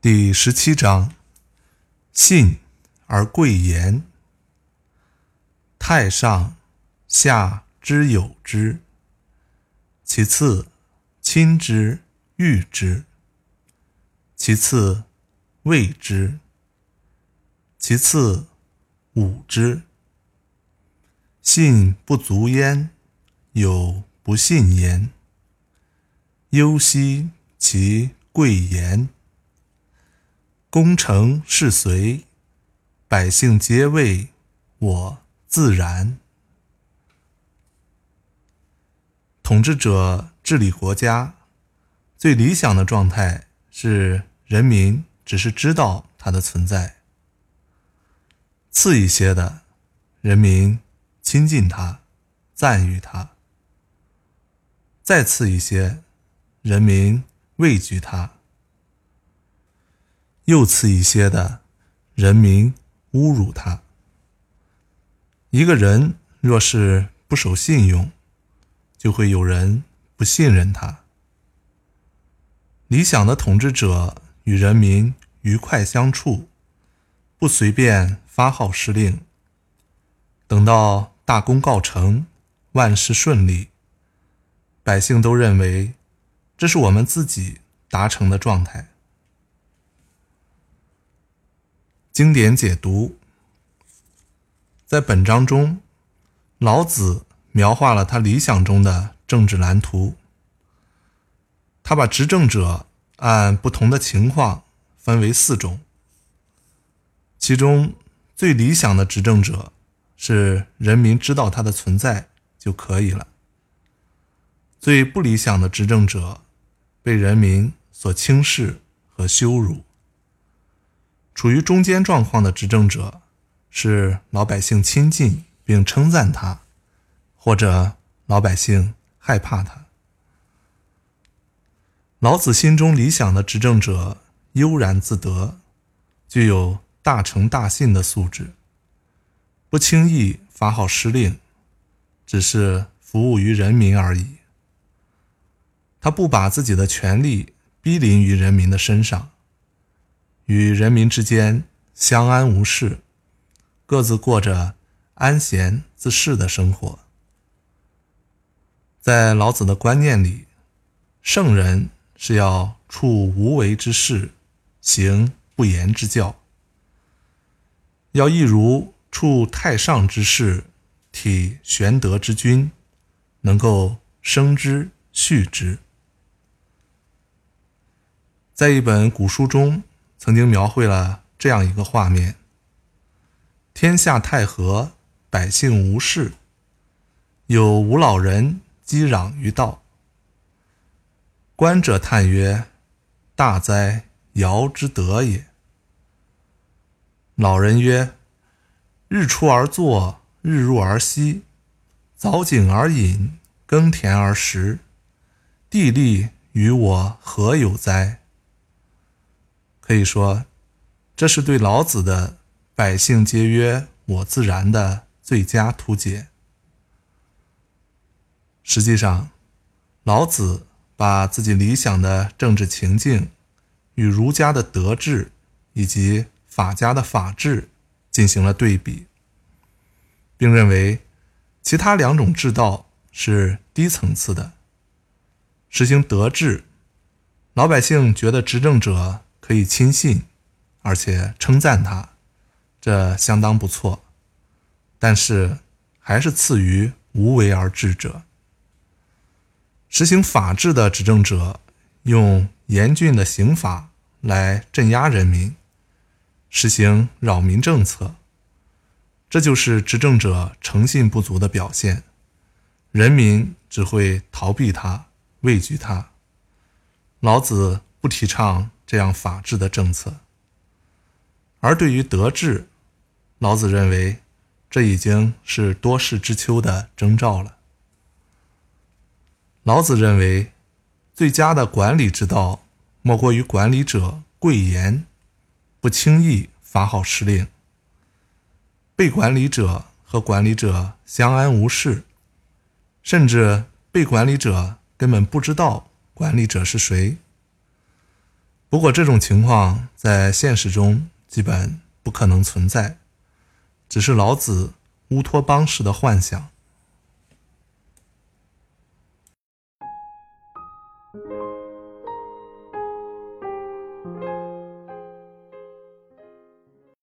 第十七章：信而贵言。太上下之有之，其次亲之誉之，其次畏之，其次侮之。信不足焉，有不信焉。忧兮其贵言。功成事遂，百姓皆谓我自然。统治者治理国家，最理想的状态是人民只是知道它的存在；次一些的，人民亲近他，赞誉他；再次一些，人民畏惧他。又次一些的，人民侮辱他。一个人若是不守信用，就会有人不信任他。理想的统治者与人民愉快相处，不随便发号施令。等到大功告成，万事顺利，百姓都认为这是我们自己达成的状态。经典解读，在本章中，老子描画了他理想中的政治蓝图。他把执政者按不同的情况分为四种，其中最理想的执政者是人民知道他的存在就可以了；最不理想的执政者被人民所轻视和羞辱。处于中间状况的执政者，是老百姓亲近并称赞他，或者老百姓害怕他。老子心中理想的执政者悠然自得，具有大诚大信的素质，不轻易发号施令，只是服务于人民而已。他不把自己的权力逼临于人民的身上。与人民之间相安无事，各自过着安闲自适的生活。在老子的观念里，圣人是要处无为之事，行不言之教，要一如处太上之事，体玄德之君，能够生之续之。在一本古书中。曾经描绘了这样一个画面：天下太和，百姓无事，有无老人击壤于道。观者叹曰：“大哉，尧之德也！”老人曰：“日出而作，日入而息，凿井而饮，耕田而食，地利与我何有哉？”可以说，这是对老子的“百姓皆曰我自然”的最佳图解。实际上，老子把自己理想的政治情境与儒家的德治以及法家的法治进行了对比，并认为其他两种治道是低层次的。实行德治，老百姓觉得执政者。可以亲信，而且称赞他，这相当不错。但是还是次于无为而治者。实行法治的执政者，用严峻的刑法来镇压人民，实行扰民政策，这就是执政者诚信不足的表现。人民只会逃避他，畏惧他。老子不提倡。这样法治的政策，而对于德治，老子认为这已经是多事之秋的征兆了。老子认为，最佳的管理之道，莫过于管理者贵言，不轻易发号施令，被管理者和管理者相安无事，甚至被管理者根本不知道管理者是谁。不过，这种情况在现实中基本不可能存在，只是老子乌托邦式的幻想。